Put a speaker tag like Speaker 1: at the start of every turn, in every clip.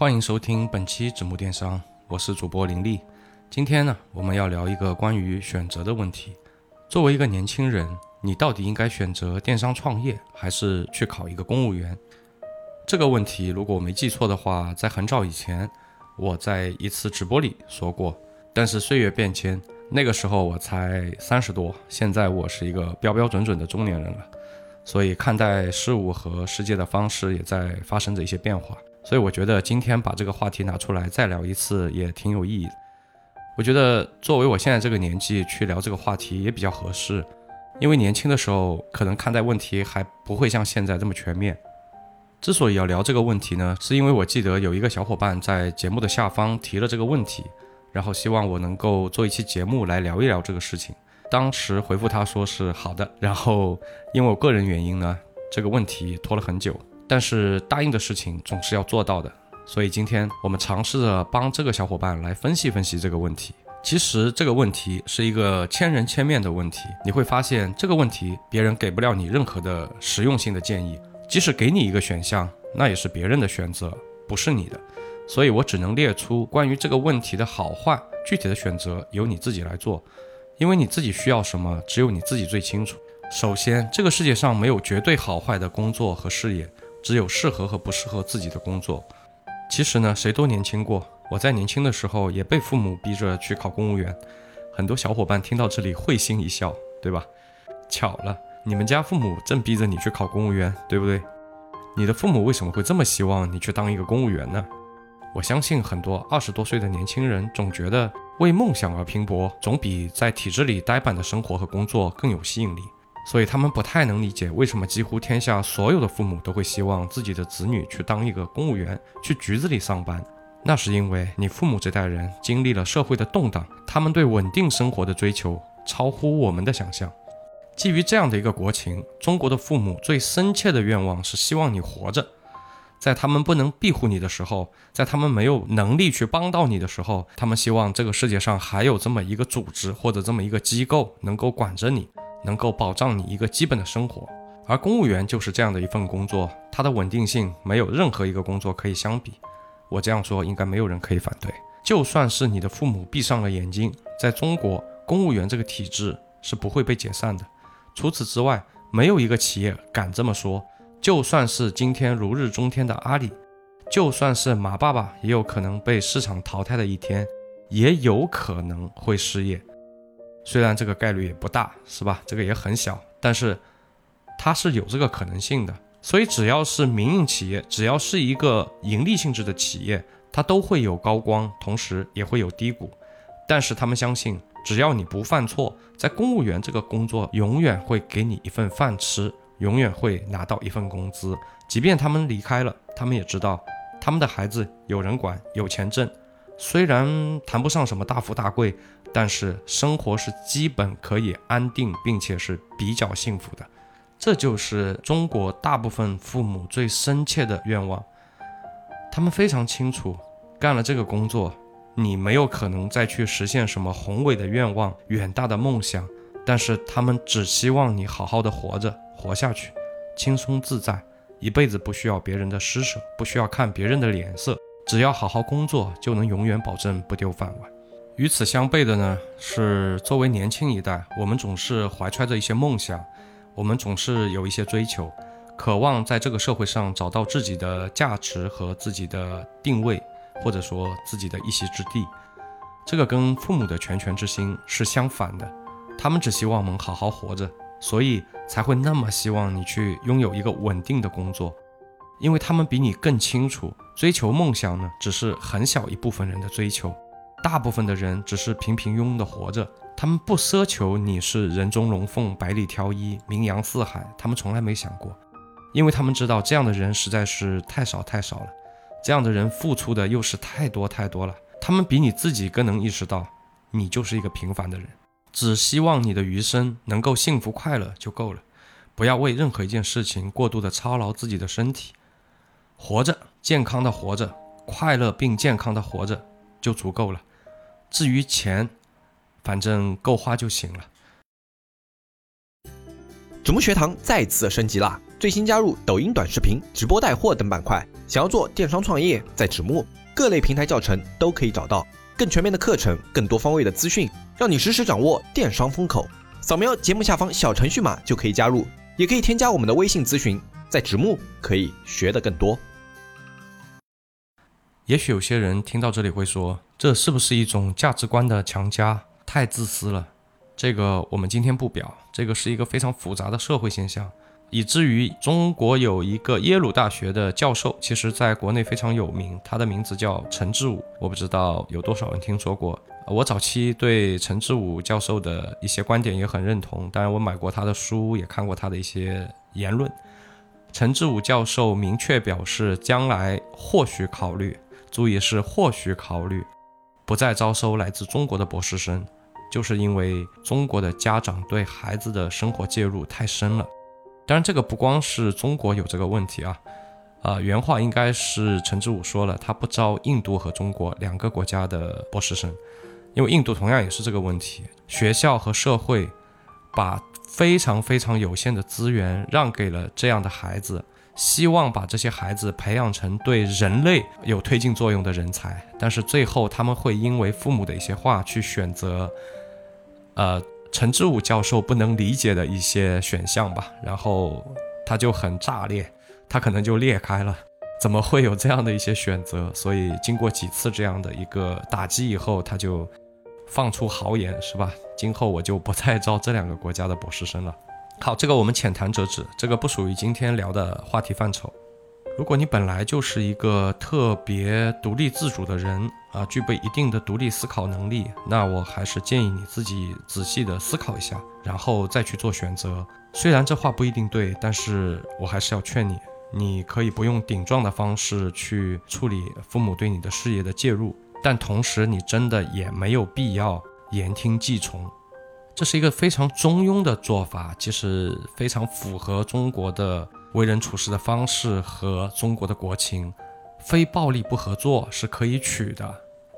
Speaker 1: 欢迎收听本期纸木电商，我是主播林丽。今天呢，我们要聊一个关于选择的问题。作为一个年轻人，你到底应该选择电商创业，还是去考一个公务员？这个问题，如果我没记错的话，在很早以前，我在一次直播里说过。但是岁月变迁，那个时候我才三十多，现在我是一个标标准准的中年人了，所以看待事物和世界的方式也在发生着一些变化。所以我觉得今天把这个话题拿出来再聊一次也挺有意义的。我觉得作为我现在这个年纪去聊这个话题也比较合适，因为年轻的时候可能看待问题还不会像现在这么全面。之所以要聊这个问题呢，是因为我记得有一个小伙伴在节目的下方提了这个问题，然后希望我能够做一期节目来聊一聊这个事情。当时回复他说是好的，然后因为我个人原因呢，这个问题拖了很久，但是答应的事情总是要做到的。所以今天我们尝试着帮这个小伙伴来分析分析这个问题。其实这个问题是一个千人千面的问题，你会发现这个问题别人给不了你任何的实用性的建议，即使给你一个选项，那也是别人的选择，不是你的。所以我只能列出关于这个问题的好坏，具体的选择由你自己来做，因为你自己需要什么，只有你自己最清楚。首先，这个世界上没有绝对好坏的工作和事业，只有适合和不适合自己的工作。其实呢，谁都年轻过。我在年轻的时候也被父母逼着去考公务员。很多小伙伴听到这里会心一笑，对吧？巧了，你们家父母正逼着你去考公务员，对不对？你的父母为什么会这么希望你去当一个公务员呢？我相信很多二十多岁的年轻人总觉得为梦想而拼搏，总比在体制里呆板的生活和工作更有吸引力。所以他们不太能理解为什么几乎天下所有的父母都会希望自己的子女去当一个公务员，去局子里上班。那是因为你父母这代人经历了社会的动荡，他们对稳定生活的追求超乎我们的想象。基于这样的一个国情，中国的父母最深切的愿望是希望你活着，在他们不能庇护你的时候，在他们没有能力去帮到你的时候，他们希望这个世界上还有这么一个组织或者这么一个机构能够管着你。能够保障你一个基本的生活，而公务员就是这样的一份工作，它的稳定性没有任何一个工作可以相比。我这样说，应该没有人可以反对。就算是你的父母闭上了眼睛，在中国，公务员这个体制是不会被解散的。除此之外，没有一个企业敢这么说。就算是今天如日中天的阿里，就算是马爸爸，也有可能被市场淘汰的一天，也有可能会失业。虽然这个概率也不大，是吧？这个也很小，但是它是有这个可能性的。所以只要是民营企业，只要是一个盈利性质的企业，它都会有高光，同时也会有低谷。但是他们相信，只要你不犯错，在公务员这个工作永远会给你一份饭吃，永远会拿到一份工资。即便他们离开了，他们也知道他们的孩子有人管，有钱挣。虽然谈不上什么大富大贵。但是生活是基本可以安定，并且是比较幸福的，这就是中国大部分父母最深切的愿望。他们非常清楚，干了这个工作，你没有可能再去实现什么宏伟的愿望、远大的梦想。但是他们只希望你好好的活着，活下去，轻松自在，一辈子不需要别人的施舍，不需要看别人的脸色，只要好好工作，就能永远保证不丢饭碗。与此相悖的呢，是作为年轻一代，我们总是怀揣着一些梦想，我们总是有一些追求，渴望在这个社会上找到自己的价值和自己的定位，或者说自己的一席之地。这个跟父母的拳拳之心是相反的，他们只希望我们好好活着，所以才会那么希望你去拥有一个稳定的工作，因为他们比你更清楚，追求梦想呢，只是很小一部分人的追求。大部分的人只是平平庸庸的活着，他们不奢求你是人中龙凤、百里挑一、名扬四海，他们从来没想过，因为他们知道这样的人实在是太少太少了，这样的人付出的又是太多太多了，他们比你自己更能意识到，你就是一个平凡的人，只希望你的余生能够幸福快乐就够了，不要为任何一件事情过度的操劳自己的身体，活着，健康的活着，快乐并健康的活着就足够了。至于钱，反正够花就行了。
Speaker 2: 竹木学堂再次升级啦！最新加入抖音短视频、直播带货等板块。想要做电商创业，在纸木各类平台教程都可以找到更全面的课程、更多方位的资讯，让你实时掌握电商风口。扫描节目下方小程序码就可以加入，也可以添加我们的微信咨询。在纸木可以学得更多。
Speaker 1: 也许有些人听到这里会说，这是不是一种价值观的强加？太自私了。这个我们今天不表，这个是一个非常复杂的社会现象，以至于中国有一个耶鲁大学的教授，其实在国内非常有名，他的名字叫陈志武，我不知道有多少人听说过。我早期对陈志武教授的一些观点也很认同，当然我买过他的书，也看过他的一些言论。陈志武教授明确表示，将来或许考虑，注意是或许考虑，不再招收来自中国的博士生，就是因为中国的家长对孩子的生活介入太深了。当然，这个不光是中国有这个问题啊，啊，原话应该是陈志武说了，他不招印度和中国两个国家的博士生，因为印度同样也是这个问题，学校和社会把。非常非常有限的资源让给了这样的孩子，希望把这些孩子培养成对人类有推进作用的人才。但是最后他们会因为父母的一些话去选择，呃，陈志武教授不能理解的一些选项吧。然后他就很炸裂，他可能就裂开了。怎么会有这样的一些选择？所以经过几次这样的一个打击以后，他就。放出豪言是吧？今后我就不再招这两个国家的博士生了。好，这个我们浅谈辄止，这个不属于今天聊的话题范畴。如果你本来就是一个特别独立自主的人啊，具备一定的独立思考能力，那我还是建议你自己仔细的思考一下，然后再去做选择。虽然这话不一定对，但是我还是要劝你，你可以不用顶撞的方式去处理父母对你的事业的介入。但同时，你真的也没有必要言听计从，这是一个非常中庸的做法，其实非常符合中国的为人处事的方式和中国的国情。非暴力不合作是可以取的，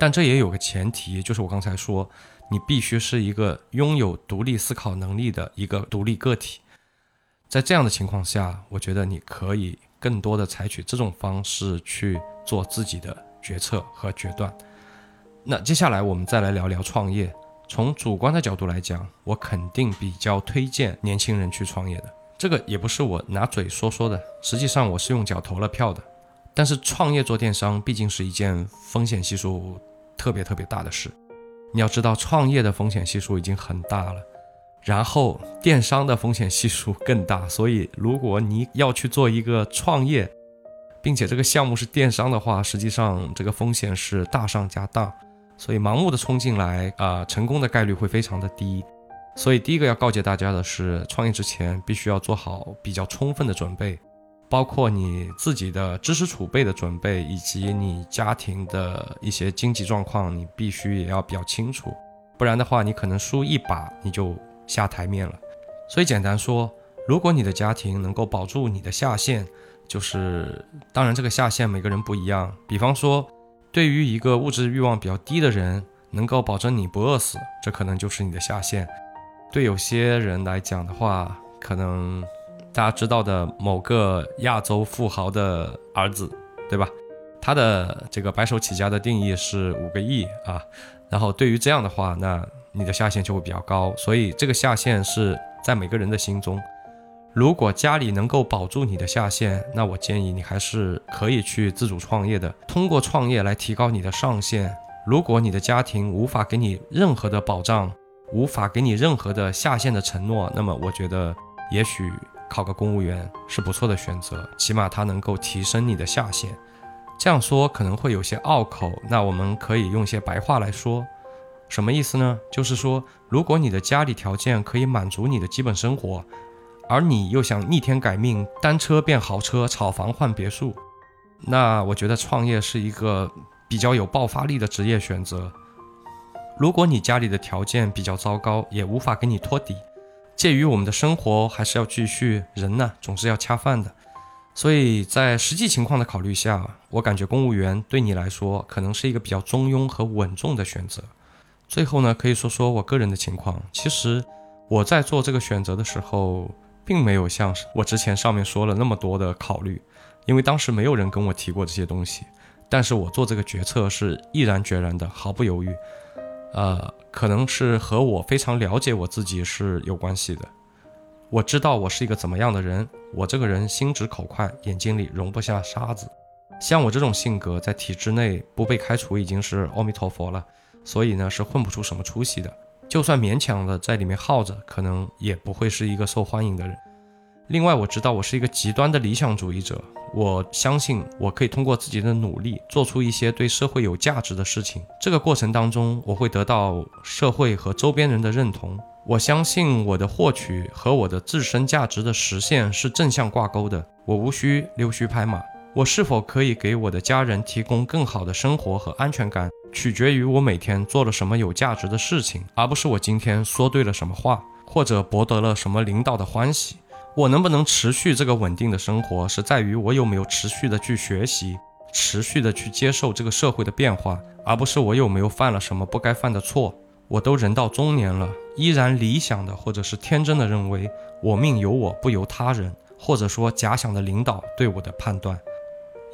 Speaker 1: 但这也有个前提，就是我刚才说，你必须是一个拥有独立思考能力的一个独立个体。在这样的情况下，我觉得你可以更多的采取这种方式去做自己的。决策和决断。那接下来我们再来聊聊创业。从主观的角度来讲，我肯定比较推荐年轻人去创业的。这个也不是我拿嘴说说的，实际上我是用脚投了票的。但是创业做电商毕竟是一件风险系数特别特别大的事。你要知道，创业的风险系数已经很大了，然后电商的风险系数更大。所以，如果你要去做一个创业，并且这个项目是电商的话，实际上这个风险是大上加大，所以盲目的冲进来啊，成功的概率会非常的低。所以第一个要告诫大家的是，创业之前必须要做好比较充分的准备，包括你自己的知识储备的准备，以及你家庭的一些经济状况，你必须也要比较清楚，不然的话，你可能输一把你就下台面了。所以简单说，如果你的家庭能够保住你的下线。就是，当然这个下限每个人不一样。比方说，对于一个物质欲望比较低的人，能够保证你不饿死，这可能就是你的下限。对有些人来讲的话，可能大家知道的某个亚洲富豪的儿子，对吧？他的这个白手起家的定义是五个亿啊。然后对于这样的话，那你的下限就会比较高。所以这个下限是在每个人的心中。如果家里能够保住你的下限，那我建议你还是可以去自主创业的，通过创业来提高你的上限。如果你的家庭无法给你任何的保障，无法给你任何的下限的承诺，那么我觉得也许考个公务员是不错的选择，起码它能够提升你的下限。这样说可能会有些拗口，那我们可以用些白话来说，什么意思呢？就是说，如果你的家里条件可以满足你的基本生活。而你又想逆天改命，单车变豪车，炒房换别墅，那我觉得创业是一个比较有爆发力的职业选择。如果你家里的条件比较糟糕，也无法给你托底，介于我们的生活还是要继续，人呢总是要恰饭的。所以在实际情况的考虑下，我感觉公务员对你来说可能是一个比较中庸和稳重的选择。最后呢，可以说说我个人的情况，其实我在做这个选择的时候。并没有像我之前上面说了那么多的考虑，因为当时没有人跟我提过这些东西。但是我做这个决策是毅然决然的，毫不犹豫。呃，可能是和我非常了解我自己是有关系的。我知道我是一个怎么样的人，我这个人心直口快，眼睛里容不下沙子。像我这种性格，在体制内不被开除已经是阿弥陀佛了，所以呢是混不出什么出息的。就算勉强的在里面耗着，可能也不会是一个受欢迎的人。另外，我知道我是一个极端的理想主义者，我相信我可以通过自己的努力做出一些对社会有价值的事情。这个过程当中，我会得到社会和周边人的认同。我相信我的获取和我的自身价值的实现是正向挂钩的。我无需溜须拍马。我是否可以给我的家人提供更好的生活和安全感，取决于我每天做了什么有价值的事情，而不是我今天说对了什么话，或者博得了什么领导的欢喜。我能不能持续这个稳定的生活，是在于我有没有持续的去学习，持续的去接受这个社会的变化，而不是我有没有犯了什么不该犯的错。我都人到中年了，依然理想的或者是天真的认为我命由我不由他人，或者说假想的领导对我的判断。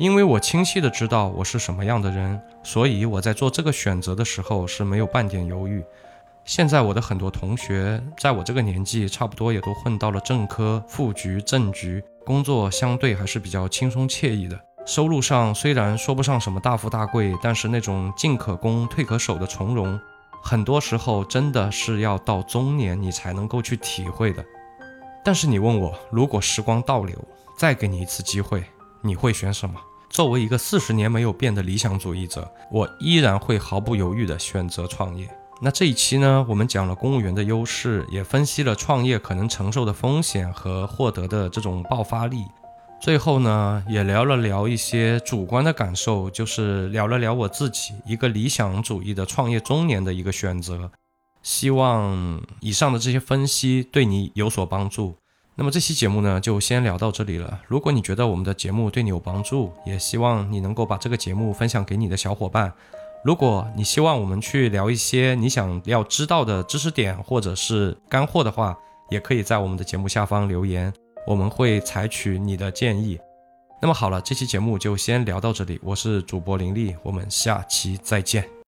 Speaker 1: 因为我清晰的知道我是什么样的人，所以我在做这个选择的时候是没有半点犹豫。现在我的很多同学在我这个年纪，差不多也都混到了正科、副局、正局，工作相对还是比较轻松惬意的。收入上虽然说不上什么大富大贵，但是那种进可攻、退可守的从容，很多时候真的是要到中年你才能够去体会的。但是你问我，如果时光倒流，再给你一次机会，你会选什么？作为一个四十年没有变的理想主义者，我依然会毫不犹豫地选择创业。那这一期呢，我们讲了公务员的优势，也分析了创业可能承受的风险和获得的这种爆发力。最后呢，也聊了聊一些主观的感受，就是聊了聊我自己一个理想主义的创业中年的一个选择。希望以上的这些分析对你有所帮助。那么这期节目呢，就先聊到这里了。如果你觉得我们的节目对你有帮助，也希望你能够把这个节目分享给你的小伙伴。如果你希望我们去聊一些你想要知道的知识点或者是干货的话，也可以在我们的节目下方留言，我们会采取你的建议。那么好了，这期节目就先聊到这里。我是主播林立，我们下期再见。